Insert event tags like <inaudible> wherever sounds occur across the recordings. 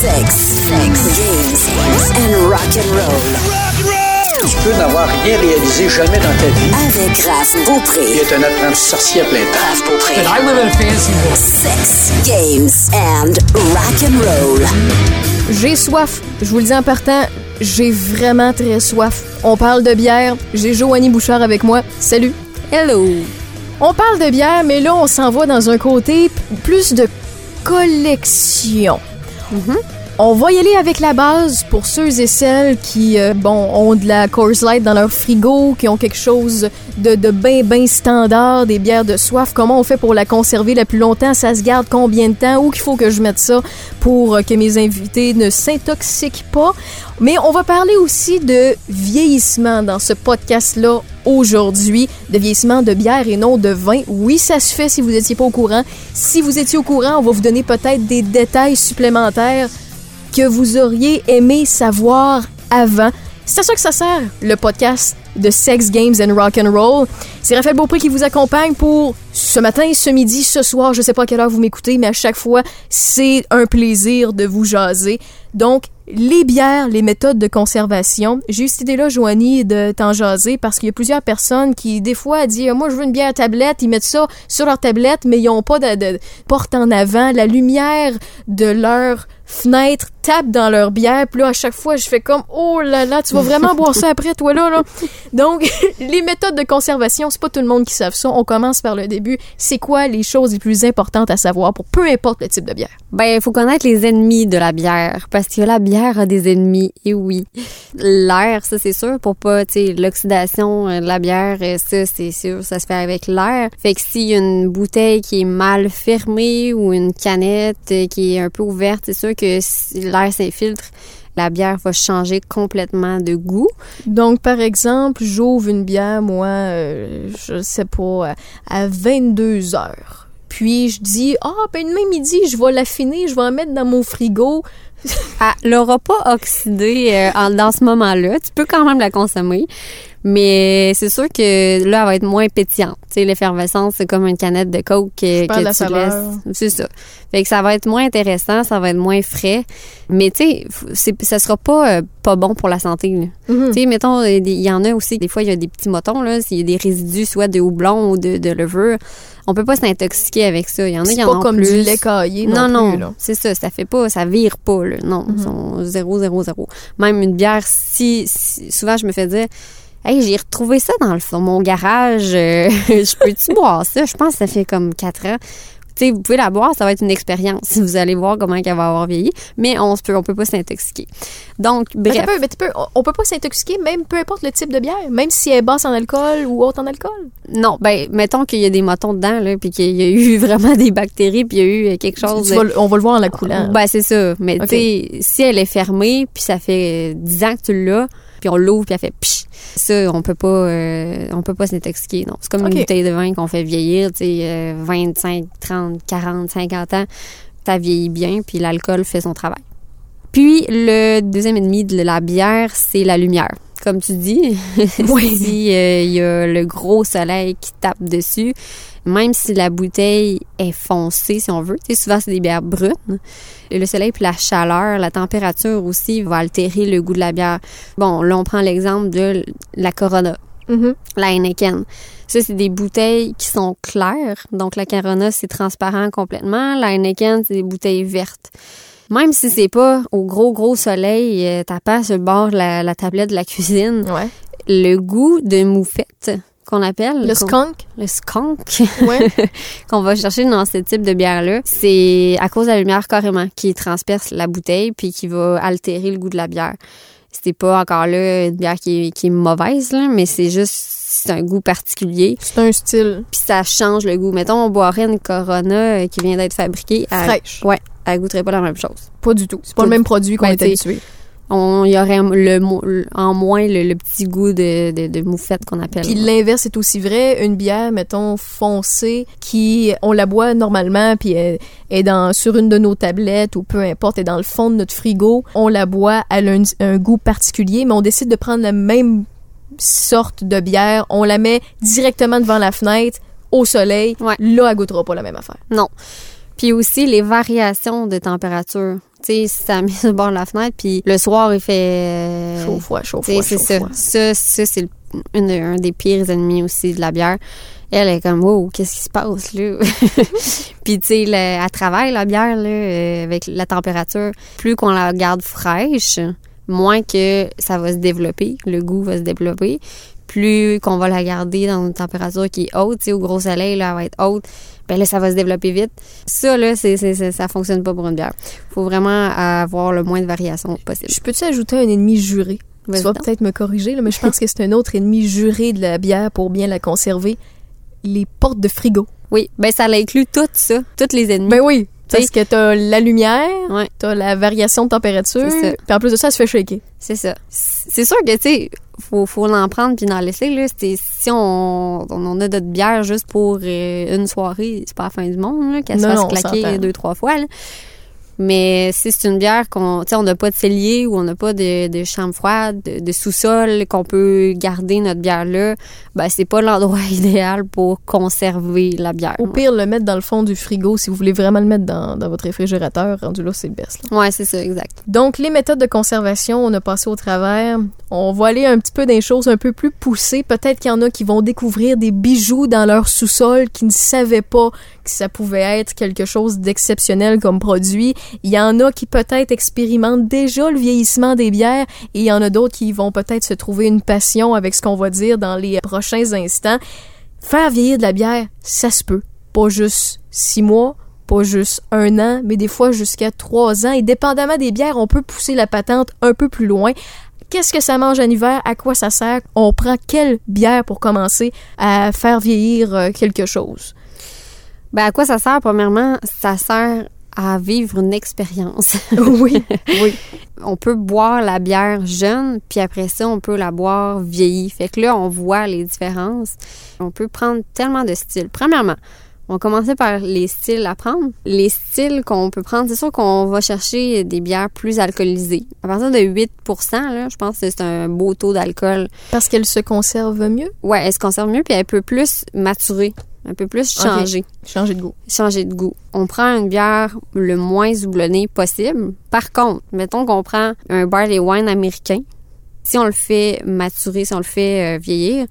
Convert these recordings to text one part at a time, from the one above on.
Sex, sex, games and rock and roll. Tu peux n'avoir rien réalisé jamais dans ta vie. Avec Raph Beaupré. Il est un apprenti sorcier à plein temps. Raph Beaupré. I live in a fancy world. Sex, games and rock and roll. J'ai soif. Je vous le dis en partant, j'ai vraiment très soif. On parle de bière. J'ai Joanie Bouchard avec moi. Salut. Hello. On parle de bière, mais là, on s'en va dans un côté plus de collection. On va y aller avec la base pour ceux et celles qui, euh, bon, ont de la Coors Light dans leur frigo, qui ont quelque chose de, de bien, bien standard, des bières de soif. Comment on fait pour la conserver le plus longtemps? Ça se garde combien de temps? Où qu'il faut que je mette ça pour euh, que mes invités ne s'intoxiquent pas? Mais on va parler aussi de vieillissement dans ce podcast-là aujourd'hui, de vieillissement de bière et non de vin. Oui, ça se fait si vous n'étiez pas au courant. Si vous étiez au courant, on va vous donner peut-être des détails supplémentaires que vous auriez aimé savoir avant. C'est à ça que ça sert, le podcast de Sex Games and Rock and Roll. C'est Raphaël Beaupré qui vous accompagne pour ce matin, ce midi, ce soir, je sais pas à quelle heure vous m'écoutez, mais à chaque fois, c'est un plaisir de vous jaser. Donc, les bières, les méthodes de conservation. J'ai eu cette idée-là, Joanie, de t'en jaser parce qu'il y a plusieurs personnes qui, des fois, disent Moi, je veux une bière à tablette. Ils mettent ça sur leur tablette, mais ils n'ont pas de porte en avant. La lumière de leur fenêtre tape dans leur bière. Puis là, à chaque fois, je fais comme Oh là là, tu vas vraiment boire ça après, toi là, là. <laughs> Donc, <laughs> les méthodes de conservation, c'est pas tout le monde qui savent ça. On commence par le début. C'est quoi les choses les plus importantes à savoir pour peu importe le type de bière? Ben, il faut connaître les ennemis de la bière parce que la bière a des ennemis. Et oui, l'air, ça c'est sûr, pour pas, tu sais, l'oxydation euh, de la bière, euh, ça c'est sûr, ça se fait avec l'air. Fait que s'il y a une bouteille qui est mal fermée ou une canette euh, qui est un peu ouverte, c'est sûr que si l'air s'infiltre, la bière va changer complètement de goût. Donc, par exemple, j'ouvre une bière, moi, euh, je sais pas, à 22 heures. Puis je dis, ah, ben demain midi, je vais l'affiner, je vais en mettre dans mon frigo. Elle <laughs> l'aura pas oxydée euh, en- dans ce moment-là. Tu peux quand même la consommer. Mais c'est sûr que là, elle va être moins pétillante. Tu sais, l'effervescence, c'est comme une canette de coke que, que la tu saveur. laisses. C'est ça. Fait que ça va être moins intéressant, ça va être moins frais. Mais tu sais, c'est- ça sera pas euh, pas bon pour la santé. là. Mhm. Tu sais, mettons, il y en a aussi, des fois, il y a des petits motons, là, s'il y a des résidus, soit de houblon ou de, de levure. On peut pas s'intoxiquer avec ça. Il y en a C'est qui en pas ont comme plus. du lait caillé non, Non, non, c'est ça, ça fait pas, ça vire pas, là. Non, Mhm. ils sont zéro, zéro, zéro. Même une bière, si, si- souvent je me fais dire, hey, j'ai retrouvé ça dans le fond, mon garage, euh, <laughs> je peux-tu boire ça? Je pense que ça fait comme quatre ans. Vous pouvez la boire, ça va être une expérience. <laughs> Vous allez voir comment elle va avoir vieilli, mais on peut, on peut pas s'intoxiquer. Donc, bref. mais on- peut pas s'intoxiquer, même peu importe le type de bière, même si elle est basse en alcool ou haute en alcool. Non, ben, mettons qu'il y a des motons dedans, là, puis qu'il y a eu <laughs> vraiment des bactéries, puis il y a eu quelque chose. Tu vas le- on va le voir en la coulant. Ben, c'est ça. Mais tu sais, si elle est fermée, puis ça fait 10 ans que tu l'as, puis on l'ouvre, puis elle fait psh, ça, on peut pas, euh, on peut pas s'intoxiquer. Non, c'est comme une bouteille de vin qu'on fait vieillir, tu sais, euh, 25, 30, 40, 50 ans. Ça vieillit bien, puis l'alcool fait son travail. Puis, le deuxième ennemi de la bière, c'est la lumière. Comme tu dis, <laughs> Oui. si euh, il y a le gros soleil qui tape dessus, même si la bouteille est foncée, si on veut, tu sais, souvent c'est des bières brunes, le soleil puis la chaleur, la température aussi va altérer le goût de la bière. Bon, là on prend l'exemple de la Corona, Mhm. la Heineken. Ça, c'est des bouteilles qui sont claires. Donc, la Corona, c'est transparent complètement. La Heineken, c'est des bouteilles vertes. Même si c'est pas au gros, gros soleil euh, tapant sur le bord de la, la tablette de la cuisine, Ouais. le goût de moufette qu'on appelle. Le skunk? Le skunk Ouais. <laughs> qu'on va chercher dans ce type de bière-là, c'est à cause de la lumière carrément qui transperce la bouteille puis qui va altérer le goût de la bière. C'est pas encore là une bière qui est, qui est mauvaise, là, mais c'est juste c'est un goût particulier C'est un style puis ça change le goût. Mettons, on boirait une Corona euh, qui vient d'être fabriquée. fraîche. Ouais, elle goûterait pas la même chose. Pas du tout. C'est pas Pas le même produit qu'on Ben, est t'sais, habitué. On il y aurait le, en moins le, le petit goût de, de, de moufette qu'on appelle. Puis l'inverse est aussi vrai. Une bière, mettons, foncée, qui, on la boit normalement, puis elle est dans, sur une de nos tablettes ou peu importe, est dans le fond de notre frigo. On la boit, elle a un, un goût particulier, mais on décide de prendre la même sorte de bière. On la met directement devant la fenêtre, au soleil. Ouais. Là, elle goûtera pas la même affaire. Non. Puis aussi les variations de température. Tu sais, ça sur <laughs> le bord de la fenêtre, puis le soir, il fait... euh, Chaud, froid, chaud, froid, c'est ça. froid. Ça, ça c'est un des pires ennemis aussi de la bière. Elle est comme, wow, qu'est-ce qui se passe là? <laughs> Puis, tu sais, le- elle travaille la bière là, euh, avec la température. Plus qu'on la garde fraîche, moins que ça va se développer, le goût va se développer. Plus qu'on va la garder dans une température qui est haute, au gros soleil, là, elle va être haute, ben là, ça va se développer vite. Ça, là, c'est, c'est- ça fonctionne pas pour une bière. faut vraiment avoir le moins de variations possible. Je peux-tu ajouter un ennemi juré? Tu vas donc. peut-être me corriger, là, mais je pense que c'est un autre ennemi juré de la bière pour bien la conserver. Les portes de frigo. Oui, ben ça l'inclut tout ça, tous les ennemis. Ben oui, parce que t'as la lumière, Ouais. t'as la variation de ça. puis en plus de ça, elle se fait shaker. C'est ça. C'est sûr que, tu sais, faut, faut l'en prendre puis en laisser, là. C'est- Si on, on en a notre bière juste pour euh, une soirée, c'est pas la fin du monde, là, qu'elle se fasse claquer deux, trois fois, là. Mais si c'est une bière qu'on, tu sais, on n'a pas de cellier ou on n'a pas de, de chambre froide, de, de sous-sol, qu'on peut garder notre bière là, ben c'est pas l'endroit <laughs> idéal pour conserver la bière. Au pire, le mettre dans le fond du frigo si vous voulez vraiment le mettre dans, dans votre réfrigérateur. Rendu là, c'est le best. là. Ouais, c'est ça, exact. Donc, les méthodes de conservation, on a passé au travers. On va aller un petit peu dans les choses un peu plus poussées. Peut-être qu'il y en a qui vont découvrir des bijoux dans leur sous-sol qui ne savaient pas que ça pouvait être quelque chose d'exceptionnel comme produit. Il y en a qui peut-être expérimentent déjà le vieillissement des bières et il y en a d'autres qui vont peut-être se trouver une passion avec ce qu'on va dire dans les prochains instants. Faire vieillir de la bière, ça se peut. Pas juste six mois, pas juste un an, mais des fois jusqu'à trois ans. Et dépendamment des bières, on peut pousser la patente un peu plus loin. Qu'est-ce que ça mange en hiver? À quoi ça sert? On prend quelle bière pour commencer à faire vieillir euh, quelque chose? Ben, à quoi ça sert? Premièrement, ça sert à vivre une expérience. <laughs> oui, oui. on peut boire la bière jeune, puis après ça, on peut la boire vieillie. Fait que là, on voit les différences. On peut prendre tellement de styles. Premièrement, on va commencer par les styles à prendre. Les styles qu'on peut prendre, c'est sûr qu'on va chercher des bières plus alcoolisées. À partir de 8 là, je pense que c'est un beau taux d'alcool. Parce qu'elle se conserve mieux? Ouais, elle se conserve mieux, puis elle peut plus maturer, un peu plus changer Changer de goût. changer de goût. On prend une bière le moins houblonnée possible. Par contre, mettons qu'on prend un barley wine américain. Si on le fait maturer, si on le fait euh, vieillir,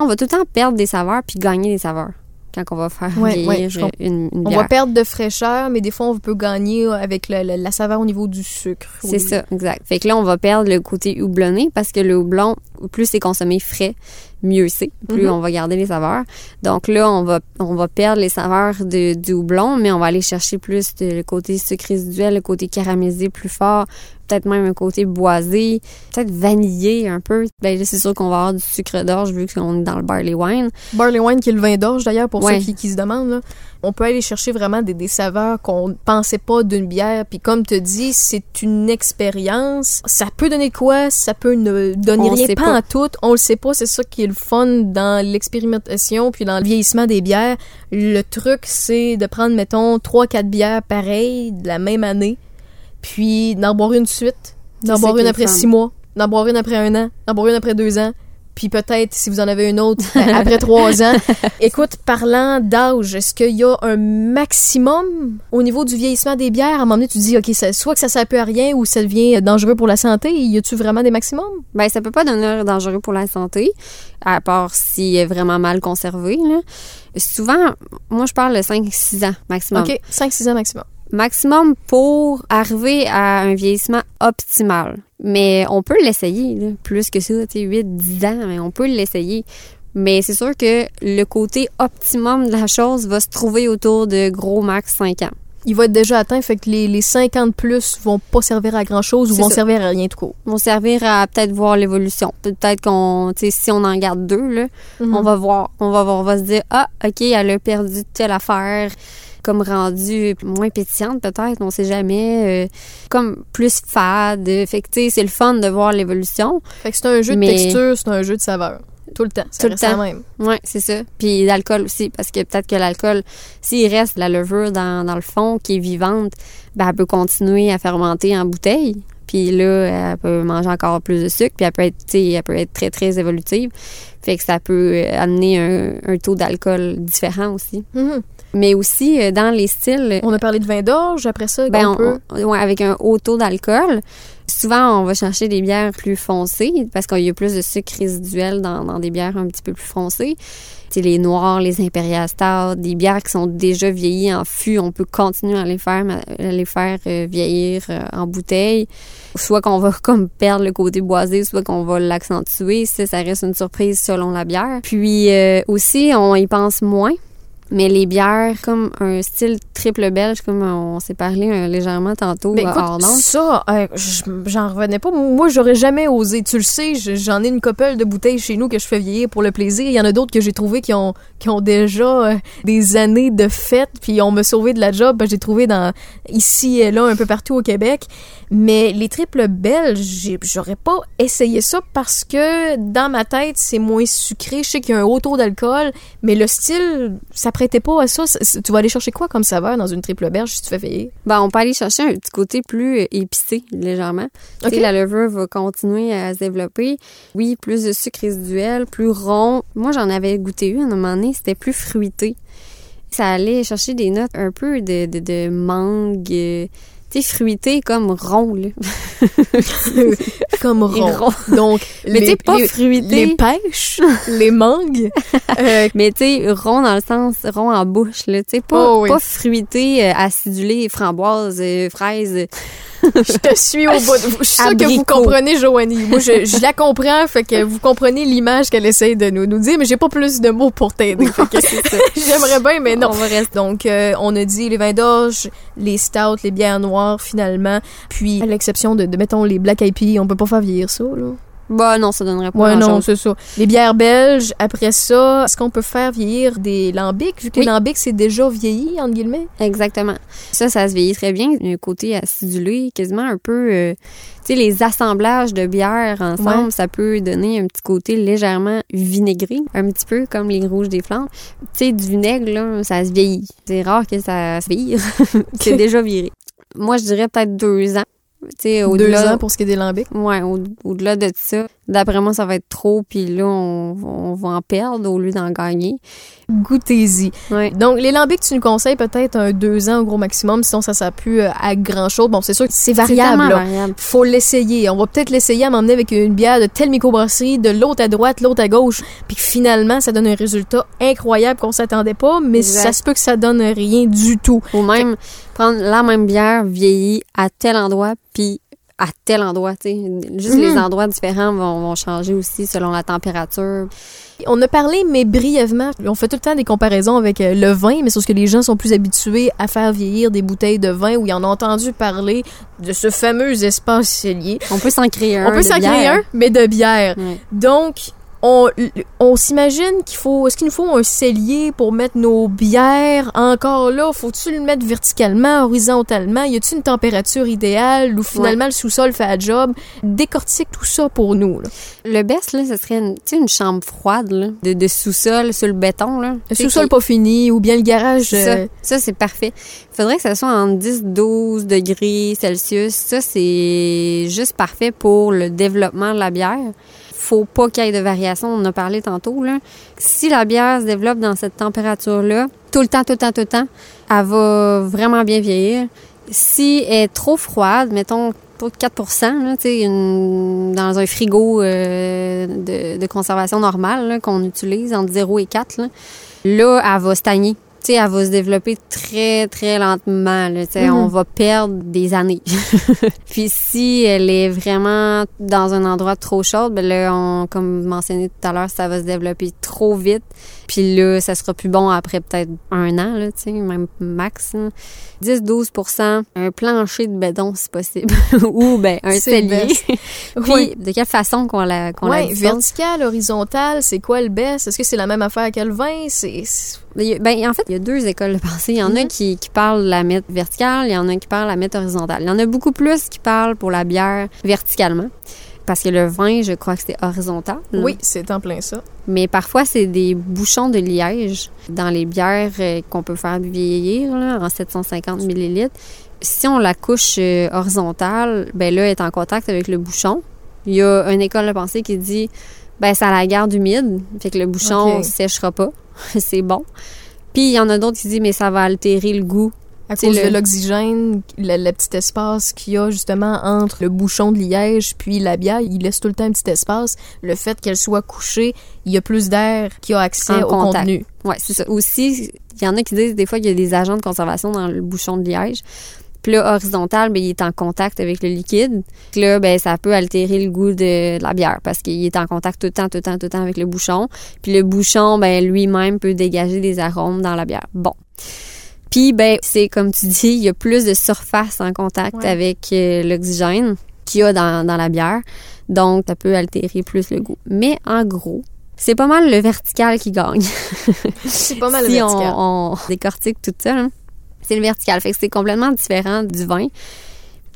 on va tout le temps perdre des saveurs puis gagner des saveurs quand on va faire Ouais, euh, une, une On bière. va perdre de fraîcheur, mais des fois, on peut gagner avec le- le- la saveur au niveau du sucre. C'est ça, exact. Fait que là, on va perdre le côté houblonné parce que le houblon, plus c'est consommé frais, mieux c'est. Plus Mhm. on va garder les saveurs. Donc là, on va, on va perdre les saveurs de, du houblon, mais on va aller chercher plus de- le côté sucre résiduel, le côté caramélisé plus fort, peut-être même un côté boisé, peut-être vanillé un peu. Ben là, c'est sûr qu'on va avoir du sucre d'orge vu qu'on est dans le barley wine. Barley wine qui est le vin d'orge d'ailleurs pour Ouais. ceux qui, qui se demandent. là. On peut aller chercher vraiment des, des saveurs qu'on ne pensait pas d'une bière. Puis comme tu dis, c'est une expérience. Ça peut donner quoi? Ça peut ne donner On rien, pas, pas. en tout. On le sait pas. C'est ça qui est le fun dans l'expérimentation puis dans le vieillissement des bières. Le truc, c'est de prendre, mettons, 3-4 bières pareilles de la même année, puis d'en boire une suite, d'en boire une après fun. 6 mois, d'en boire une après un an, d'en boire une après deux ans, puis peut-être si vous en avez une autre <laughs> euh, après trois ans. Écoute, parlant d'âge, est-ce qu'il y a un maximum au niveau du vieillissement des bières? À un moment donné, tu dis, OK, ça- soit que ça sert peu à rien ou ça devient dangereux pour la santé. Y a-tu vraiment des maximums? Ben, ça peut pas devenir dangereux pour la santé, à part s'il est vraiment mal conservé. Là. Souvent, moi, je parle de 5-6 ans maximum. OK, 5-6 ans maximum. Maximum pour arriver à un vieillissement optimal. Mais on peut l'essayer, là, plus que ça, tu sais, 8, 10 ans, mais on peut l'essayer. Mais c'est sûr que le côté optimum de la chose va se trouver autour de gros max 5 ans. Il va être déjà atteint, fait que les, les 50 plus vont pas servir à grand-chose ou C'est vont ça. servir à rien de court. Vont servir à peut-être voir l'évolution. Peut-être qu'on, tu sais, si on en garde deux, là, Mhm. on va voir, on va, on va se dire, ah, ok, elle a perdu telle affaire, comme rendue moins pétillante peut-être, on sait jamais, euh, comme plus fade. Fait que, tu sais, c'est le fun de voir l'évolution. Fait que c'est un jeu de texture, c'est un jeu de saveur. Tout le temps. Ça Tout le la temps. même. Oui, c'est ça. Puis l'alcool aussi, parce que peut-être que l'alcool, s'il reste la levure dans, dans le fond qui est vivante, ben, elle peut continuer à fermenter en bouteille. Puis là, elle peut manger encore plus de sucre, puis elle peut être, elle peut être très, très évolutive. Fait que ça peut euh, amener un, un taux d'alcool différent aussi. Mhm. Mais aussi, euh, dans les styles, On a parlé de vin d'orge, après ça, ben, on on- peut... on- ouais, avec un haut taux d'alcool, souvent, on va chercher des bières plus foncées parce qu'il y a plus de sucre résiduel dans, des bières un petit peu plus foncées. Sais, les noirs, les impérial stout, des bières qui sont déjà vieillies en fût, on peut continuer à les faire, ma- à les faire euh, vieillir euh, en bouteille. Soit qu'on va <laughs> comme perdre le côté boisé, soit qu'on va l'accentuer. Ça, ça reste une surprise selon la bière. Puis euh, aussi, on y pense moins. Mais les bières, comme un style triple belge, comme on s'est parlé euh, légèrement tantôt Ben, euh, écoute, hors ça, euh, j'en revenais pas. Moi, j'aurais jamais osé. Tu le sais, j'en ai une couple de bouteilles chez nous que je fais vieillir pour le plaisir. Il y en a d'autres que j'ai trouvé qui ont, qui ont déjà euh, des années de fête, puis on m'a sauvé de la job. Ben, j'ai trouvé dans ici et là, un peu partout au Québec. Mais les triples belges, j'aurais pas essayé ça parce que dans ma tête, c'est moins sucré. Je sais qu'il y a un haut taux d'alcool, mais le style, ça prêtait pas à ça. Tu vas aller chercher quoi comme saveur dans une triple belge si tu fais vieillir? Ben, on peut aller chercher un petit côté plus euh, épicé, légèrement. Tu sais, Ok. la levure va continuer à se développer. Oui, plus de sucre résiduel, plus rond. Moi, j'en avais goûté une à un moment donné, c'était plus fruité. Ça allait chercher des notes un peu de, de, de mangue, euh, sais, fruité comme rond, là. <laughs> comme rond. rond. Donc, Mais sais, pas les, fruité. les pêches, <laughs> les mangues. euh, Mais tu sais, rond dans le sens rond en bouche, là. Tu sais, pas, Oh oui. pas fruité, euh, acidulé, framboise, euh, fraise. Je te suis au bout. de- Je suis sûre que vous comprenez, Joanie. Moi, je, je la comprends, fait que vous comprenez l'image qu'elle essaye de nous, nous dire, mais j'ai pas plus de mots pour t'aider. <laughs> J'aimerais bien, mais non. On va rester. Donc, euh, on a dit les vins d'orge, les stouts, les bières noires, finalement. Puis, à l'exception de, de, mettons, les black peas, on peut pas faire vieillir ça, là. Bah non, ça donnerait pas Ouais, non, c'est ça. Les bières belges, après ça, est-ce qu'on peut faire vieillir des lambics, vu que Oui. les lambics, c'est déjà vieilli, entre guillemets? Exactement. Ça, ça se vieillit très bien. Un côté acidulé, quasiment un peu... euh, tu sais, les assemblages de bières ensemble, Ouais. ça peut donner un petit côté légèrement vinaigré, un petit peu comme les rouges des flandres. Tu sais, du vinaigre, là, ça se vieillit. C'est rare que ça se vire. <laughs> c'est déjà viré. Moi, je dirais peut-être deux ans. Deux ans pour ce qui est des lambics. Au- au-delà de ça, d'après moi, ça va être trop, puis là, on, on va en perdre au lieu d'en gagner. Goûtez-y. Ouais. Donc, les lambics, tu nous conseilles peut-être un deux ans au gros maximum, sinon ça sert plus euh, à grand-chose. Bon, c'est sûr que c'est variable, là. variable. Faut l'essayer. On va peut-être l'essayer à m'emmener avec une bière de telle microbrasserie, de l'autre à droite, l'autre à gauche, puis que finalement, ça donne un résultat incroyable qu'on s'attendait pas, mais Exact. ça se peut que ça donne rien du tout. Ou même prendre la même bière vieillie à tel endroit, puis à tel endroit, tu sais. Juste les endroits différents vont, vont changer aussi selon la température. On a parlé, mais brièvement, on fait tout le temps des comparaisons avec euh, le vin, mais sauf que les gens sont plus habitués à faire vieillir des bouteilles de vin où ils en ont entendu parler de ce fameux espace cellier. On peut s'en créer un. On peut s'en créer un, mais de bière. Donc, on, on s'imagine qu'il faut. Est-ce qu'il nous faut un cellier pour mettre nos bières? Encore là, faut-tu le mettre verticalement, horizontalement? Y a-t-il une température idéale ou finalement le sous-sol fait la job? Décortique tout ça pour nous. Là. Le best, là, ce serait une, une chambre froide, là, de, de sous-sol sur le béton, là. Le sous-sol pas fini ou bien le garage. Ça, euh, ça c'est parfait. Il faudrait que ça soit en 10-12 degrés Celsius. Ça, c'est juste parfait pour le développement de la bière. Faut pas qu'il y ait de variation. On en a parlé tantôt. Là. Si la bière se développe dans cette température-là, tout le temps, tout le temps, tout le temps, elle va vraiment bien vieillir. Si elle est trop froide, mettons pour 4 là, une- dans un frigo euh, de, conservation normale qu'on utilise entre 0 et 4, là, là, elle va stagner. Tu sais, elle va se développer très, très lentement. Là, Mhm. On va perdre des années. <laughs> Puis si elle est vraiment dans un endroit trop chaud, ben là, on, comme mentionné tout à l'heure, ça va se développer trop vite. Puis là, ça sera plus bon après peut-être un an, là, même max. 10-12% un plancher de béton si possible. <laughs> Ou ben un cellier. <laughs> Puis Ouais. de quelle façon qu'on la, qu'on la Ouais, dispose. vertical, horizontal, c'est quoi le best? Est-ce que c'est la même affaire que le vin? C'est. C'est- Il y a- Ben, en fait, il y a deux écoles de pensée. Il y en a Mhm. qui, qui parlent de la mettre verticale, il y en a qui parlent de la mettre horizontale. Il y en a beaucoup plus qui parlent pour la bière verticalement. Parce que le vin, je crois que c'est horizontal. Oui, c'est en plein ça. Mais parfois, c'est des bouchons de liège dans les bières euh, qu'on peut faire vieillir là, en 750 millilitres. si on la couche euh, horizontale, ben là, elle est en contact avec le bouchon. Il y a une école de pensée qui dit, ben ça la garde humide, fait que le bouchon Ok. séchera pas. <laughs> c'est bon. Puis il y en a d'autres qui disent, mais ça va altérer le goût. À cause le- de l'oxygène, le, le petit espace qu'il y a justement entre le bouchon de liège puis la bière, il laisse tout le temps un petit espace. Le fait qu'elle soit couchée, il y a plus d'air qui a accès En au contact. contenu. Ouais, c'est ça. Aussi, il y en a qui disent des fois qu'il y a des agents de conservation dans le bouchon de liège. Puis là, horizontal, ben, il est en contact avec le liquide. Puis là, ben, ça peut altérer le goût de, de la bière parce qu'il est en contact tout le temps, tout le temps, tout le temps avec le bouchon. Puis le bouchon, ben, lui-même peut dégager des arômes dans la bière. Bon. Puis, ben, c'est comme tu dis, il y a plus de surface en contact Ouais. avec euh, l'oxygène qu'il y a dans, dans la bière. Donc, ça peut altérer plus le goût. Mais en gros, c'est pas mal le vertical qui gagne C'est pas mal <laughs> si le vertical. On, on décortique tout ça, là, c'est le vertical. Fait que c'est complètement différent du vin.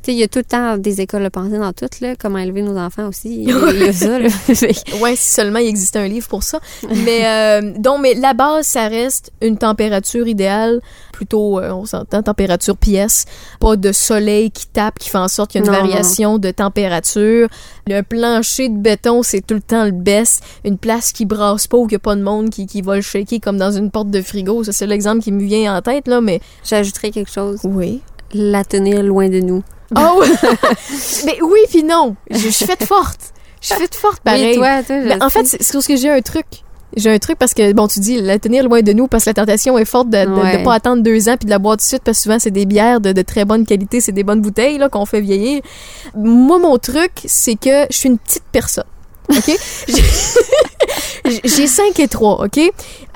Sais, il y a tout le temps des écoles de pensée dans tout, là, comment élever nos enfants aussi. Il y a, <laughs> il y a ça, là. <laughs> Ouais, si seulement il existait un livre pour ça. Mais euh, donc, mais la base, ça reste une température idéale, plutôt, euh, on s'entend, température pièce, pas de soleil qui tape, qui fait en sorte qu'il y a une Non, non, variation de température. Le plancher de béton, c'est tout le temps le best. Une place qui brasse pas ou qu'il n'y a pas de monde qui, qui va le shaker comme dans une porte de frigo. Ça, c'est l'exemple qui me vient en tête, là, mais... J'ajouterais quelque chose. Oui. La tenir loin de nous. Oh! <laughs> mais oui, puis non! Je je suis faite forte. Je suis faite forte, pareil. Oui, toi, toi, je Ben, en fait, c'est parce que j'ai un truc. J'ai un truc parce que, bon, tu dis, la tenir loin de nous parce que la tentation est forte de ne Ouais. pas attendre deux ans puis de la boire tout de suite parce que souvent, c'est des bières de, de très bonne qualité, c'est des bonnes bouteilles là, qu'on fait vieillir. Moi, mon truc, c'est que je suis une petite personne. OK? <laughs> J'ai- J'ai 5 et 3, OK?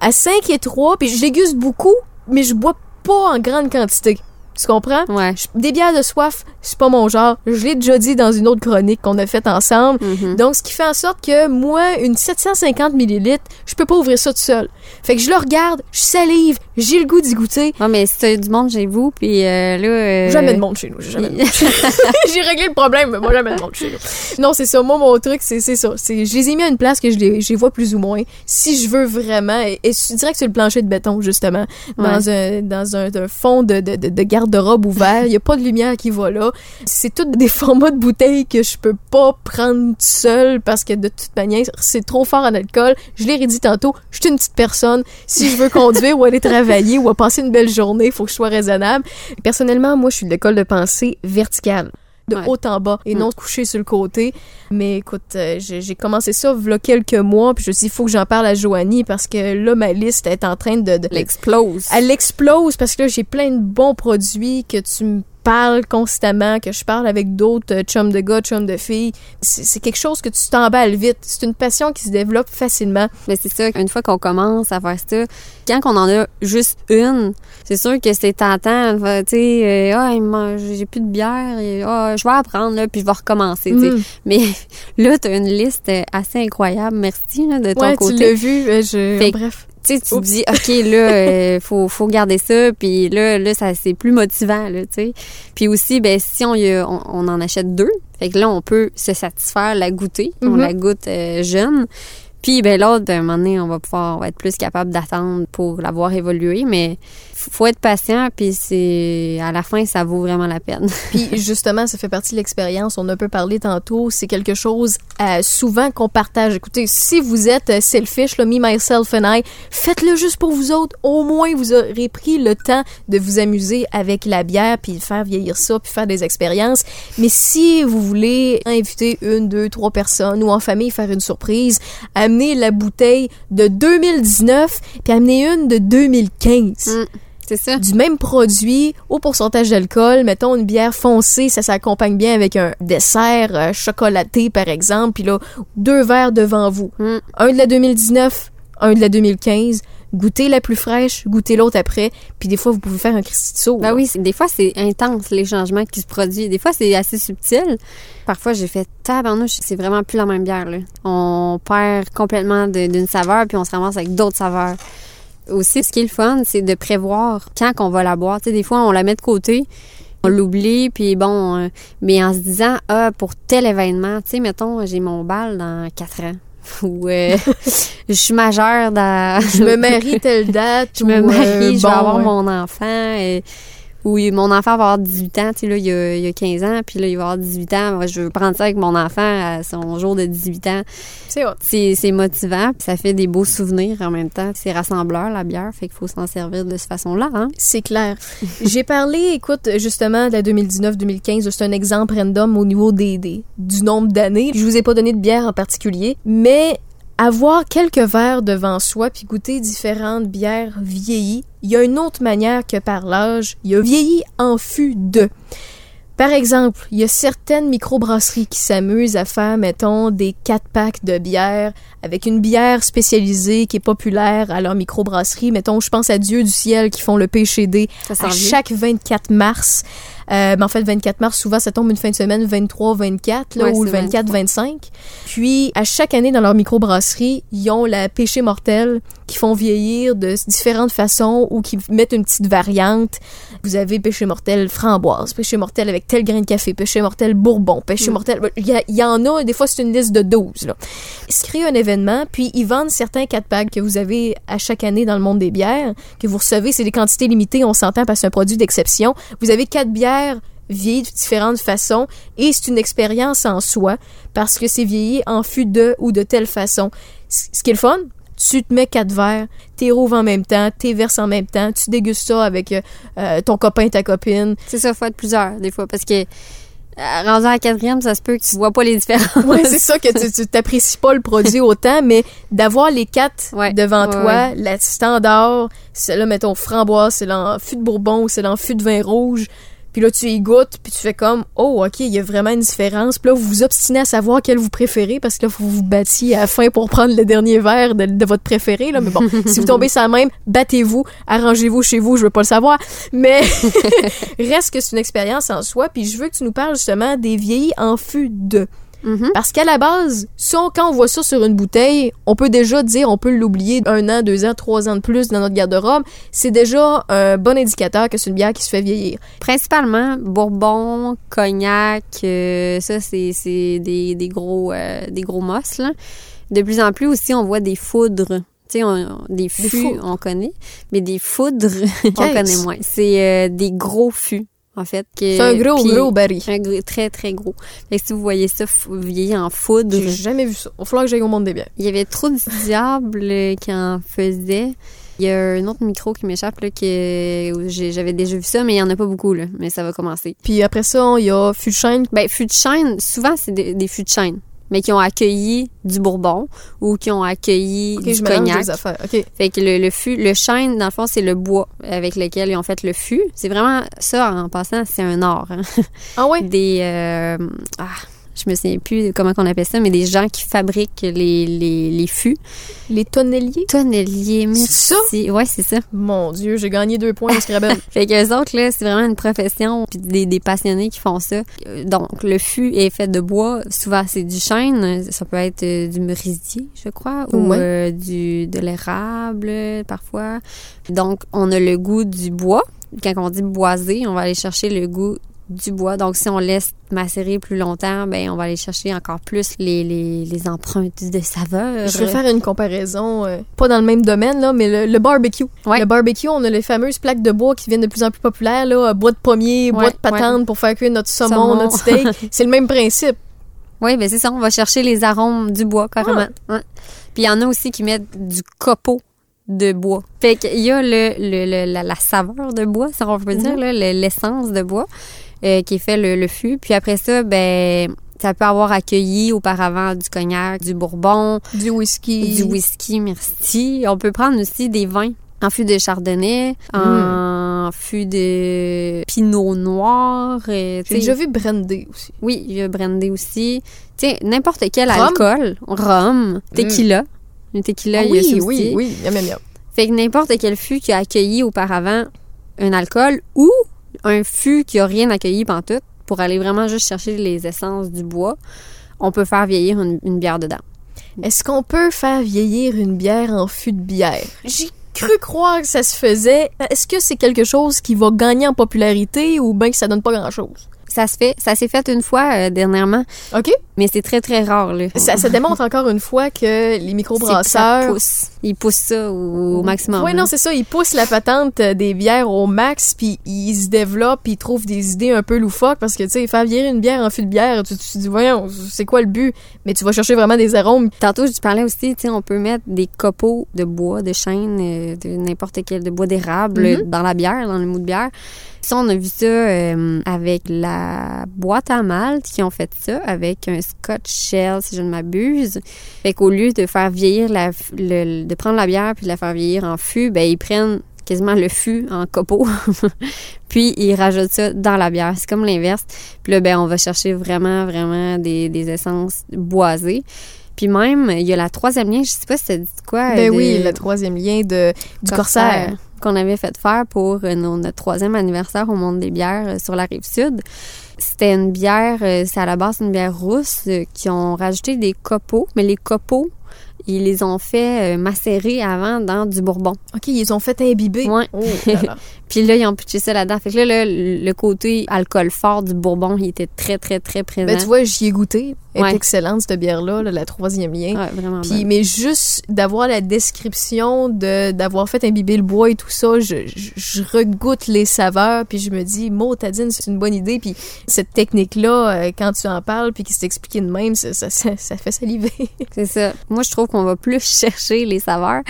À 5 et 3, puis je déguste beaucoup, mais je bois pas en grande quantité. Tu comprends? Ouais. Des bières de soif, c'est pas mon genre. Je l'ai déjà dit dans une autre chronique qu'on a faite ensemble. Mhm. Donc, ce qui fait en sorte que moi, une 750 millilitres, je peux pas ouvrir ça tout seul. Fait que je le regarde, je salive, j'ai le goût d'y goûter. Ouais, mais si t'as du monde chez vous, puis euh, là... euh, Jamais de monde chez nous. j'ai Jamais. <laughs> <laughs> J'ai réglé le problème, mais moi, jamais de monde chez nous. Non, c'est ça. Moi, mon truc, c'est ça. Je les ai mis à une place que je les, je les vois plus ou moins. Si je veux vraiment, et, et que c'est le plancher de béton, justement, dans un, dans un, un fond de, de, de, de garde-robe ouvert. Il y a pas de lumière qui va là. C'est tous des <laughs> formats de bouteilles que je peux pas prendre seul parce que de toute manière, c'est trop fort en alcool. Je l'ai redit tantôt, je suis une petite personne. Si je veux conduire ou aller travailler ou à passer une belle journée, il faut que je sois raisonnable. Personnellement, moi, je suis de l'école de pensée verticale de Ouais. haut en bas et Mm. non couché sur le côté. Mais écoute, euh, j'ai j'ai commencé ça il y a quelques mois, puis je me suis dit, il faut que j'en parle à Joanie parce que là, ma liste est en train de... de L'explose. elle explose parce que là, j'ai plein de bons produits que tu me parles constamment, que je parle avec d'autres euh, chums de gars, chums de filles. C'est quelque chose que tu t'emballes vite. C'est une passion qui se développe facilement. Mais c'est ça, une fois qu'on commence à faire ça, quand on en a juste une, c'est sûr que c'est tentant. Tu sais, euh, ah, me- j'ai plus de bière, ah, je vais apprendre, là, puis je vais recommencer. tu. Mm. Mais <laughs> là, tu as une liste assez incroyable. Merci là, de ton Ouais, tu côté. l'as vu. euh, je... Fait- Bref. Tu sais, tu te Oups. dis, OK, là, <laughs> euh, faut, faut garder ça, puis là, là ça c'est plus motivant, là, tu sais. Puis aussi, ben si on, y a- on, on en achète deux, fait que là, on peut se satisfaire, la goûter. On Mhm. la goûte euh, jeune. Puis, ben l'autre, ben, à un moment donné, on va pouvoir être plus capable d'attendre pour la voir évoluer, mais faut être patient, puis c'est à la fin, ça vaut vraiment la peine. <laughs> Puis justement, ça fait partie de l'expérience. On a peu parlé tantôt. C'est quelque chose euh, souvent qu'on partage. Écoutez, si vous êtes euh, selfish, là, me, myself and I, faites-le juste pour vous autres. Au moins, vous aurez pris le temps de vous amuser avec la bière, puis de faire vieillir ça, puis faire des expériences. Mais si vous voulez inviter une, deux, trois personnes ou en famille faire une surprise, amenez la bouteille de 2019, puis amenez une de 2015 Mm. C'est ça. du même produit au pourcentage d'alcool, mettons une bière foncée, ça s'accompagne bien avec un dessert euh, chocolaté par exemple, puis là deux verres devant vous, Mm. un de la 2019, un de la 2015, goûtez la plus fraîche, goûtez l'autre après, puis des fois vous pouvez faire un Christy de saut. Ben oui, des fois, c'est intense, les changements qui se produisent. Des fois, c'est assez subtil. Parfois, j'ai fait tabarnouche, c'est vraiment plus la même bière, là. On perd complètement d'une saveur, puis on se ramasse avec d'autres saveurs. Aussi, ce qui est le fun, c'est de prévoir quand qu'on va la boire. Tu sais, des fois, on la met de côté, on l'oublie, puis bon, euh, mais en se disant, ah, pour tel événement, tu sais, mettons, j'ai mon bal dans quatre ans. Ou euh, <laughs> je suis majeure dans... Je me <laughs> marie telle date, je me ou, marie, euh, je bon, vais avoir ouais. mon enfant. Et Oui, mon enfant va avoir 18 ans, tu sais, là, il y, a, il y a 15 ans, puis là, il va avoir 18 ans. Moi, je veux prendre ça avec mon enfant à son jour de 18 ans. C'est c'est motivant, puis ça fait des beaux souvenirs en même temps. C'est rassembleur, la bière, fait qu'il faut s'en servir de cette façon-là, hein? C'est clair. <laughs> J'ai parlé, écoute, justement, de la 2019-2015. C'est un exemple random au niveau des, des- du nombre d'années. Je vous ai pas donné de bière en particulier, mais avoir quelques verres devant soi puis goûter différentes bières vieillies, il y a une autre manière que par l'âge. Il y a vieilli en fût de. Par exemple, il y a certaines microbrasseries qui s'amusent à faire, mettons, des 4 packs de bière avec une bière spécialisée qui est populaire à leur microbrasserie. Mettons, je pense à Dieu du ciel qui font le PCD s'en à chaque 24 mars. Euh, ben en fait, 24 mars, souvent, ça tombe une fin de semaine 23-24, là, Ouais, ou le c'est 24-25. Puis, à chaque année, dans leur microbrasserie, ils ont la péché mortelle qui font vieillir de différentes façons ou qui mettent une petite variante. Vous avez péché mortel framboise, péché mortel avec tel grain de café, péché mortel bourbon, péché Mm. mortel... Il y, a- il y en a, des fois, c'est une liste de 12, là. Ils se créent un événement, puis ils vendent certains 4 packs que vous avez à chaque année dans le monde des bières, que vous recevez. C'est des quantités limitées, on s'entend, parce que c'est un produit d'exception. Vous avez quatre bières vieillies de différentes façons, et c'est une expérience en soi, parce que c'est vieilli en fût de ou de telle façon. C- Ce qui est le fun, tu te mets quatre verres, t'es rouvres en même temps, t'es verses en même temps, tu dégustes ça avec euh, euh, ton copain, ta copine. C'est ça, faut être plusieurs, des fois, parce que euh, rendu à la quatrième, ça se peut que tu vois pas les différences. <laughs> Ouais, c'est ça que <laughs> tu- t'apprécies pas le produit autant, mais d'avoir les quatre Ouais, devant ouais, toi, la standard, c'est là, mettons, framboise, c'est là en fût de bourbon ou c'est là en fût de vin rouge. Puis là, tu y goûtes, puis tu fais comme, oh, OK, il y a vraiment une différence. Puis là, vous vous obstinez à savoir quel vous préférez, parce que là, vous vous battiez à la fin pour prendre le dernier verre de, de votre préféré. Là. Mais bon, <laughs> si vous tombez sur la même, battez-vous, arrangez-vous chez vous, je veux pas le savoir. Mais <laughs> reste que c'est une expérience en soi. Puis je veux que tu nous parles justement des vieillis en fût de. Mhm. Parce qu'à la base, si on- quand on voit ça sur une bouteille, on peut déjà dire, on peut l'oublier un an, deux ans, trois ans de plus dans notre garde-robe. C'est déjà un bon indicateur que c'est une bière qui se fait vieillir. Principalement bourbon, cognac, euh, ça c'est c'est des, des gros euh, des gros mosses là. De plus en plus aussi on voit des foudres. Tu sais, on- des fûts, on connaît, mais des foudres, <laughs> on connaît moins. C'est euh, des gros fûts, en fait. que- C'est un gros, puis- gros baril. Un gros- très, très gros. Fait que si vous voyez ça vieillir en foudre, J'ai jamais vu ça. Il va falloir que j'aille au monde des bières. il y avait trop de <laughs> diables qui en faisaient. Il y a un autre micro qui m'échappe, là, que j'avais déjà vu ça, mais il y en a pas beaucoup, là. Mais ça va commencer. Puis après ça, il y a fût de chêne. Ben, de chêne, souvent, c'est des, des fûts de chêne, mais qui ont accueilli du bourbon ou qui ont accueilli du cognac. les affaires. OK. Fait que le, le fût, le chêne, dans le fond, c'est le bois avec lequel ils ont fait le fût. C'est vraiment ça, en passant, c'est un art. hein. Ah ouais? Des. euh, ah, je me souviens plus comment on appelle ça, mais des gens qui fabriquent les, les, les fûts. Les tonneliers? Tonneliers, merci. C'est ça? Ouais, c'est ça. Mon Dieu, j'ai gagné deux points au Scrabble. <laughs> Fait que les autres, là, c'est vraiment une profession, puis des, des passionnés qui font ça. Euh, Donc, le fût est fait de bois. Souvent, c'est du chêne. Ça peut être euh, du merisier, je crois, ou Ouais. euh, du, de l'érable, parfois. Donc, on a le goût du bois. Quand on dit boisé, on va aller chercher le goût du bois. Donc, si on laisse macérer plus longtemps, ben on va aller chercher encore plus les, les, les empreintes de saveur. Je vais faire une comparaison, euh, pas dans le même domaine, là, mais le, le barbecue. Ouais. Le barbecue, on a les fameuses plaques de bois qui deviennent de plus en plus populaires, là, euh, bois de pommier, bois de patente pour faire cuire notre saumon, Saumon. notre steak. <laughs> C'est le même principe. Oui, ben c'est ça, on va chercher les arômes du bois carrément. Ouais. Puis il y en a aussi qui mettent du copeau de bois. Fait qu'il y a le, le, le- la, la saveur de bois, ça on peut dire, le- l'essence de bois euh, qui est fait le, le fût. Puis après ça, ben ça peut avoir accueilli auparavant du cognac, du bourbon, Du whisky. du whisky, merci. On peut prendre aussi des vins en fût de chardonnay, en fût de pinot noir. euh, J'ai déjà vu brandy aussi. oui, il y a brandy aussi. Tu sais, n'importe quel Rhum? alcool, rhum, tequila. Le tequila, Ah il y a oui, oui, oui. Fait que n'importe quel fût qui a accueilli auparavant un alcool ou un fût qui a rien accueilli pantoute pour aller vraiment juste chercher les essences du bois, on peut faire vieillir une, une bière dedans. Est-ce qu'on peut faire vieillir une bière en fût de bière? J'ai cru croire que ça se faisait. Est-ce que c'est quelque chose qui va gagner en popularité ou bien que ça donne pas grand-chose? Ça se fait. Ça s'est fait une fois euh, dernièrement, OK? mais c'est très, très rare. Là. Ça, ça démontre encore une fois que les microbrasseurs... pousse. Ils poussent ça au, au maximum. Oui, non, c'est ça. Ils poussent la patente euh, des bières au max, puis ils se développent, puis ils trouvent des idées un peu loufoques, parce que, tu sais, faire virer une bière en fût de bière, tu, tu te dis, voyons, c'est quoi le but? Mais tu vas chercher vraiment des arômes. Tantôt, je te parlais aussi, tu sais, on peut mettre des copeaux de bois, de chêne, euh, de n'importe quel, de bois d'érable Mhm. euh, dans la bière, dans le mou de bière. Ça, on a vu ça euh, avec la boîte à malt qui ont fait ça avec un Scotch Shell, si je ne m'abuse. Fait qu'au lieu de faire vieillir la, le- de prendre la bière puis de la faire vieillir en fût, ben ils prennent quasiment le fût en copeaux. <laughs> puis ils rajoutent ça dans la bière. C'est comme l'inverse. Puis là, ben, on va chercher vraiment, vraiment des, des essences boisées. Puis même, il y a la troisième ligne, je sais pas si ça dit quoi. Ben de- oui, le troisième lien de, du corsaire. Qu'on avait fait faire pour euh, notre troisième anniversaire au Monde des bières euh, sur la rive sud. C'était une bière, euh, c'est à la base une bière rousse qui ont rajouté des copeaux, mais les copeaux, ils les ont fait euh, macérer avant dans du bourbon. OK, ils ont fait imbiber. Ouais. Oh. <laughs> Puis là, ils ont pitché ça là-dedans. Fait que là, là, le côté alcool fort du bourbon, il était très, très, très présent. ben, tu vois, j'y ai goûté. Elle est excellente, cette bière-là, là, la troisième lien. Ouais, vraiment Puis, mais juste d'avoir la description de d'avoir fait imbiber le bois et tout ça, je, je, je regoute les saveurs, puis je me dis, motadine, c'est une bonne idée. Puis cette technique-là, euh, quand tu en parles, puis qu'il s'est expliqué de même, ça, ça, ça, ça fait saliver. C'est ça. Moi, je trouve qu'on va plus <laughs> chercher les saveurs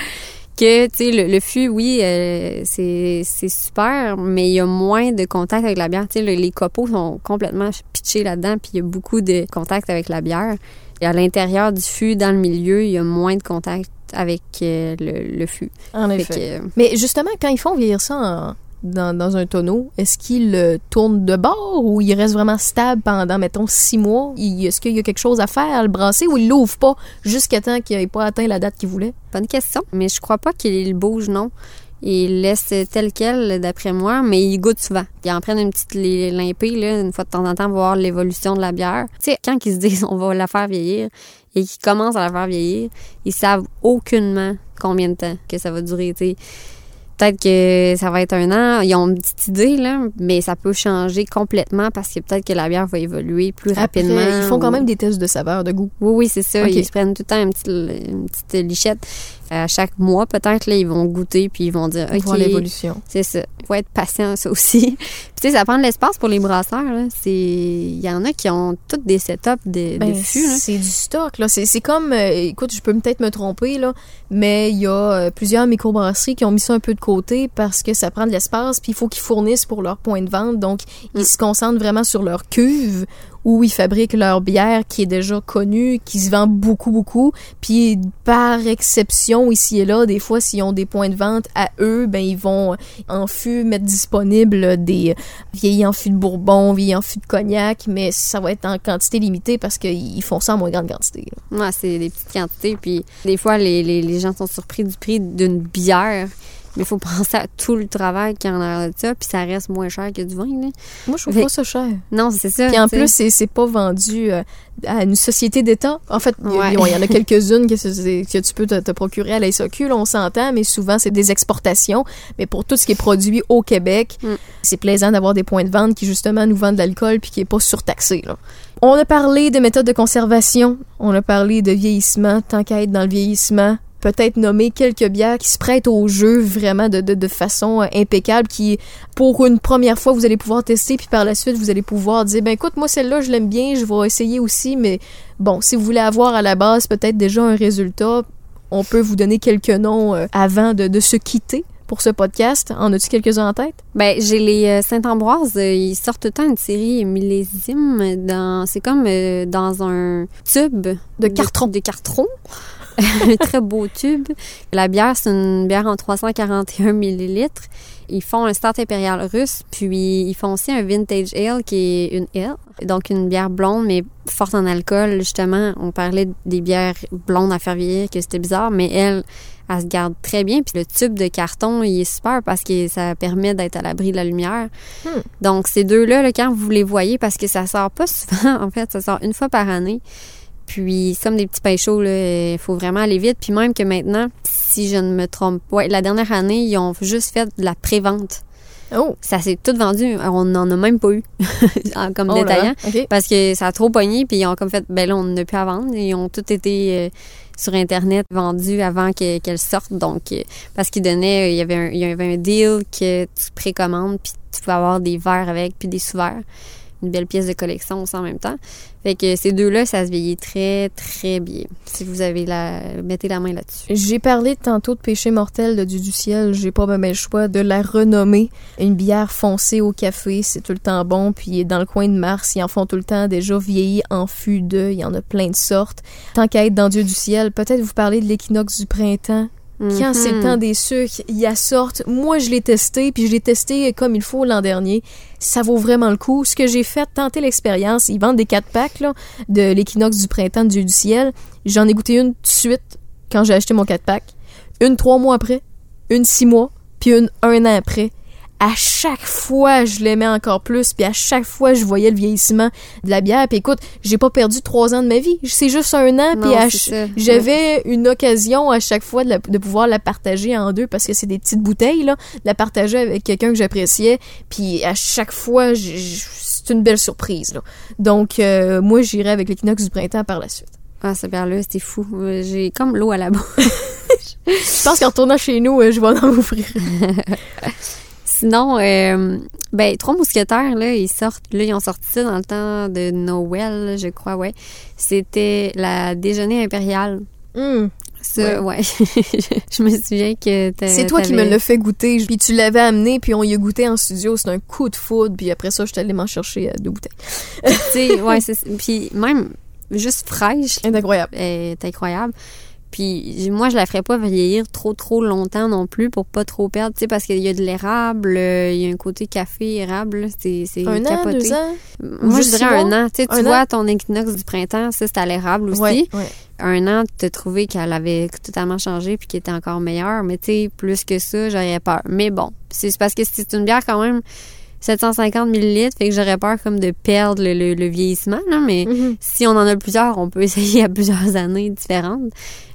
que, tu sais, le, le fût, oui, euh, c'est c'est super, mais il y a moins de contact avec la bière. Tu sais, le- les copeaux sont complètement pitchés là-dedans, puis il y a beaucoup de contact avec la bière. Et à l'intérieur du fût, dans le milieu, il y a moins de contact avec euh, le, le fût. En Fait effet. que, euh, Mais justement, quand ils font vieillir ça en- dans, un tonneau, est-ce qu'ils le tournent de bord ou il reste vraiment stable pendant, mettons, six mois? Il- Est-ce qu'il y a quelque chose à faire à le brasser ou ils l'ouvrent pas jusqu'à temps qu'il n'ait pas atteint la date qu'il voulait? Bonne question. Mais je crois pas qu'il bouge, non. Il laisse tel quel, d'après moi, mais il goûte souvent. Ils en prennent une petite li- limpée, là, une fois de temps en temps, voir l'évolution de la bière. Tu sais, quand ils se disent on va la faire vieillir et qu'ils commencent à la faire vieillir, ils savent aucunement combien de temps que ça va durer. Peut-être que ça va être un an. Ils ont une petite idée, là, mais ça peut changer complètement parce que peut-être que la bière va évoluer plus Après, rapidement. ils font quand même des tests de saveur, de goût. oui, oui, c'est ça. Ils se prennent tout le temps une petite, une petite lichette. À chaque mois, peut-être, là, ils vont goûter puis ils vont dire, OK, Voir l'évolution. c'est ça. Il faut être patient, ça aussi. <laughs> puis, tu sais, ça prend de l'espace pour les brasseurs. Il y en a qui ont toutes des setups de, Ben, de fûts. c'est du stock, là. C'est c'est comme, euh, écoute, je peux peut-être me tromper, là, mais il y a euh, plusieurs microbrasseries qui ont mis ça un peu de côté parce que ça prend de l'espace, puis il faut qu'ils fournissent pour leur point de vente. Donc, ils Mm. se concentrent vraiment sur leur cuve où ils fabriquent leur bière qui est déjà connue, qui se vend beaucoup, beaucoup. Puis, par exception, ici et là, des fois, s'ils ont des points de vente à eux, ben, ils vont en fût mettre disponible des vieillis en fût de bourbon, vieillis en fût de cognac, mais ça va être en quantité limitée parce qu'ils font ça en moins grande quantité. Ouais, c'est des petites quantités. Puis des fois, les, les gens sont surpris du prix d'une bière. Mais il faut penser à tout le travail qu'il y en a de ça. Puis ça reste moins cher que du vin. Là. Moi, je trouve Mais- pas ça cher. Non, c'est ça. Puis en plus, c'est- pas vendu euh, à une société d'État. En fait, il y Ouais. en a quelques-unes que, tu peux te, te procurer à la SAQ, là, on s'entend, mais souvent, c'est des exportations. Mais pour tout ce qui est produit au Québec, Mm. c'est plaisant d'avoir des points de vente qui, justement, nous vendent de l'alcool puis qui est pas surtaxé. Là. On a parlé de méthodes de conservation, on a parlé de vieillissement, tant qu'à être dans le vieillissement. Peut-être nommer quelques bières qui se prêtent au jeu vraiment de, de, de façon euh, impeccable, qui, pour une première fois, vous allez pouvoir tester, puis par la suite, vous allez pouvoir dire, ben écoute, moi, celle-là, je l'aime bien, je vais essayer aussi, mais bon, si vous voulez avoir à la base peut-être déjà un résultat, on peut vous donner quelques noms euh, avant de, de se quitter pour ce podcast. En as-tu quelques-uns en tête? Ben, j'ai les euh, Saint-Ambroise, ils sortent tout le temps une série millésime dans c'est comme dans un tube De carton. de, carton. <laughs> un très beau tube. La bière, c'est une bière en 341 millilitres. Ils font un start impérial russe, puis ils font aussi un vintage ale qui est une ale, donc une bière blonde mais forte en alcool. Justement, on parlait des bières blondes à faire vieillir, que c'était bizarre, mais elle, elle se garde très bien. Puis le tube de carton, il est super parce que ça permet d'être à l'abri de la lumière. Hmm. Donc ces deux-là, là, quand vous les voyez, parce que ça sort pas <laughs> souvent, en fait, ça sort une fois par année. Puis, c'est comme des petits pains chauds, il faut vraiment aller vite. Puis même que maintenant, si je ne me trompe pas, ouais, la dernière année, ils ont juste fait de la prévente. Oh! Ça s'est tout vendu. On n'en a même pas eu <laughs> comme Oh détaillant. Parce que ça a trop pogné, puis ils ont comme fait, ben là, on n'a plus à vendre. Ils ont tout été euh, sur Internet vendus avant que- qu'elles sortent. Donc, euh, parce qu'ils donnaient, euh, il y avait un, il y avait un deal que tu précommandes, puis tu pouvais avoir des verres avec, puis des sous-verres. Une belle pièce de collection aussi en même temps. Fait que ces deux-là, ça se vieillit très, très bien. Si vous avez la, mettez la main là-dessus. J'ai parlé tantôt de péché mortel de Dieu du ciel. J'ai pas même le choix de la renommer. Une bière foncée au café, c'est tout le temps bon. Puis dans le coin de Mars, ils en font tout le temps déjà vieilli en fût de. Il y en a plein de sortes. Tant qu'à être dans Dieu du ciel, peut-être vous parler de l'équinoxe du printemps. Quand c'est le Mhm. temps des sucres, il y a sorte. Moi, je l'ai testé, puis je l'ai testé comme il faut l'an dernier. Ça vaut vraiment le coup. Ce que j'ai fait, tenter l'expérience. Ils vendent des 4 packs là, de l'équinoxe du printemps de Dieu du ciel. J'en ai goûté une tout de suite quand j'ai acheté mon 4 pack. Une trois mois après, une six mois, puis une un an après. À chaque fois, je l'aimais encore plus, puis à chaque fois, je voyais le vieillissement de la bière. Puis écoute, j'ai pas perdu trois ans de ma vie. C'est juste un an, puis j'avais une occasion à chaque fois de, la- de pouvoir la partager en deux parce que c'est des petites bouteilles, là, de la partager avec quelqu'un que j'appréciais. Puis à chaque fois, c'est une belle surprise. Là. Donc, euh, moi, j'irai avec l'équinoxe du printemps par la suite. Ah, cette bière-là, c'était fou. J'ai comme l'eau à la <laughs> bouche. Je pense qu'en retournant chez nous, euh, je vais en ouvrir. <laughs> Sinon, euh, ben, Trois Mousquetaires, là, ils sortent, là, ils ont sorti ça dans le temps de Noël, je crois, ouais. C'était la déjeuner impériale. Hum. Ça, ouais. <laughs> je me souviens que C'est toi qui me l'as fait goûter, puis tu l'avais amené, puis on y a goûté en studio. C'est un coup de foudre, puis après ça, je suis allée m'en chercher euh, deux bouteilles. Tu sais, ouais, c'est Puis même, juste fraîche, C'est <laughs> incroyable. elle est incroyable. Puis moi, je la ferais pas vieillir trop, trop longtemps non plus pour pas trop perdre, tu sais, parce qu'il y a de l'érable, euh, il y a un côté café érable, c'est c'est Un an, capoté. deux ans? Moi, je dirais un an. Tu sais, tu Un vois, an? ton équinoxe du printemps, ça, c'est à l'érable aussi. Ouais, ouais. Un an, tu as trouvé qu'elle avait totalement changé puis qu'elle était encore meilleure. Mais tu sais, plus que ça, j'aurais peur. Mais bon, c'est parce que c'est une bière quand même 750 millilitres, fait que j'aurais peur comme de perdre le, le- le vieillissement. Là, mais Mhm. si on en a plusieurs, on peut <laughs> essayer à plusieurs années différentes.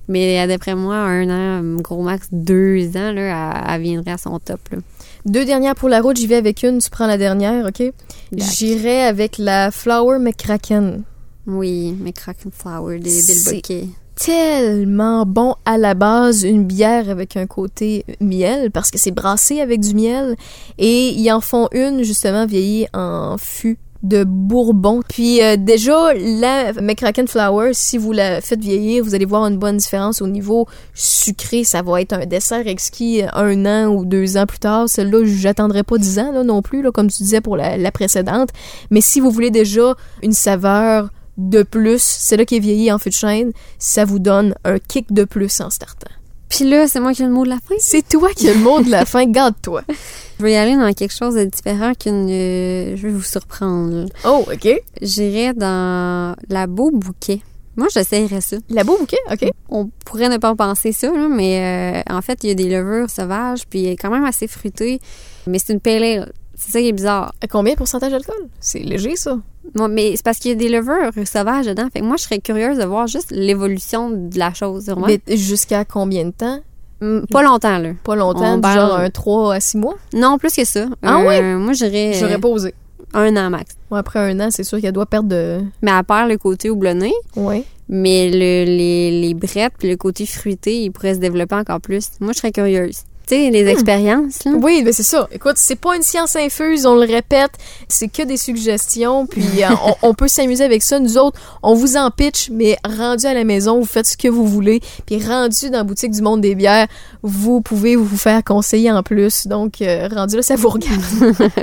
Mais euh, d'après moi, un an, gros max deux ans, là, elle, elle viendrait à son top. Là. Deux dernières pour la route, j'y vais avec une, tu prends la dernière, OK? J'irai avec la Flower McCracken. Oui, mais Kraken Flower, des Bokeh. Tellement bon à la base, une bière avec un côté miel, parce que c'est brassé avec du miel. Et ils en font une, justement, vieillie en fût de Bourbon. Puis euh, déjà, la McCracken Flower, si vous la faites vieillir, vous allez voir une bonne différence au niveau sucré. Ça va être un dessert exquis euh, un an ou deux ans plus tard. Celle-là, j'attendrai pas dix ans là, non plus, là, comme tu disais pour la, précédente. Mais si vous voulez déjà une saveur de plus, c'est là qui est vieilli en fût de chêne, ça vous donne un kick de plus en startant. Puis là, c'est moi qui ai le mot de la fin. C'est toi qui as le mot de la fin, garde-toi. <laughs> Je vais y aller dans quelque chose de différent qu'une. euh, je vais vous surprendre. Oh, OK. J'irai dans la beau bouquet. Moi, j'essayerais ça. La beau bouquet, OK. On pourrait ne pas penser ça, là, mais euh, en fait, il y a des levures sauvages, puis il est quand même assez fruité. Mais c'est une pale ale. C'est ça qui est bizarre. À combien de pourcentage d'alcool? C'est léger, ça. Moi, mais c'est parce qu'il y a des levures sauvages dedans. Fait que moi, je serais curieuse de voir juste l'évolution de la chose. vraiment. Mais jusqu'à combien de temps? Hum, Pas longtemps, là. Pas longtemps, du genre un 3 à 6 mois? Non, plus que ça. Ah Euh, oui? Moi, j'irais J'aurais euh, pas osé. un an max. Moi, après un an, c'est sûr qu'elle doit perdre de... Mais elle perd le côté houblonné. Ouais. Mais le, les, les brettes puis le côté fruité, il pourrait se développer encore plus. Moi, je serais curieuse. Tu sais, les expériences, là. Oui, mais c'est ça. Écoute, c'est pas une science infuse, on le répète, c'est que des suggestions, puis euh, <laughs> on, on peut s'amuser avec ça. Nous autres, on vous en pitch, mais rendu à la maison, vous faites ce que vous voulez, puis rendu dans la boutique du monde des bières, vous pouvez vous faire conseiller en plus. Donc, euh, rendu là, ça vous regarde.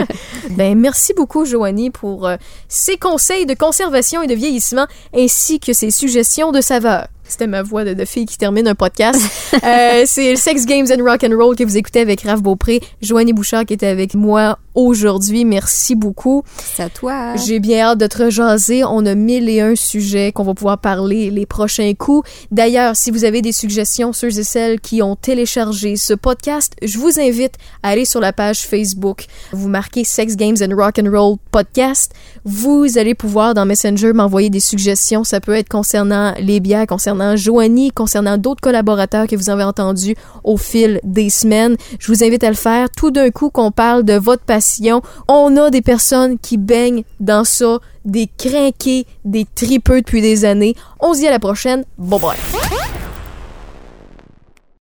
<laughs> ben, merci beaucoup, Joanie, pour euh, ces conseils de conservation et de vieillissement, ainsi que ces suggestions de saveurs. C'était ma voix de, de fille qui termine un podcast. <laughs> Euh, c'est Sex Games and Rock and Roll que vous écoutez avec Raph Beaupré, Joanie Bouchard qui était avec moi aujourd'hui. Merci beaucoup. C'est à toi. J'ai bien hâte de te rejaser. On a mille et un sujets qu'on va pouvoir parler les prochains coups. D'ailleurs, si vous avez des suggestions, ceux et celles qui ont téléchargé ce podcast, je vous invite à aller sur la page Facebook. Vous marquez Sex Games and Rock and Roll Podcast. Vous allez pouvoir dans Messenger m'envoyer des suggestions. Ça peut être concernant les bières, concernant Joanie, concernant d'autres collaborateurs que vous avez entendus au fil des semaines. Je vous invite à le faire tout d'un coup qu'on parle de votre passion. On a des personnes qui baignent dans ça, des crinqués, des tripeux depuis des années. On se dit à la prochaine. Bye bye.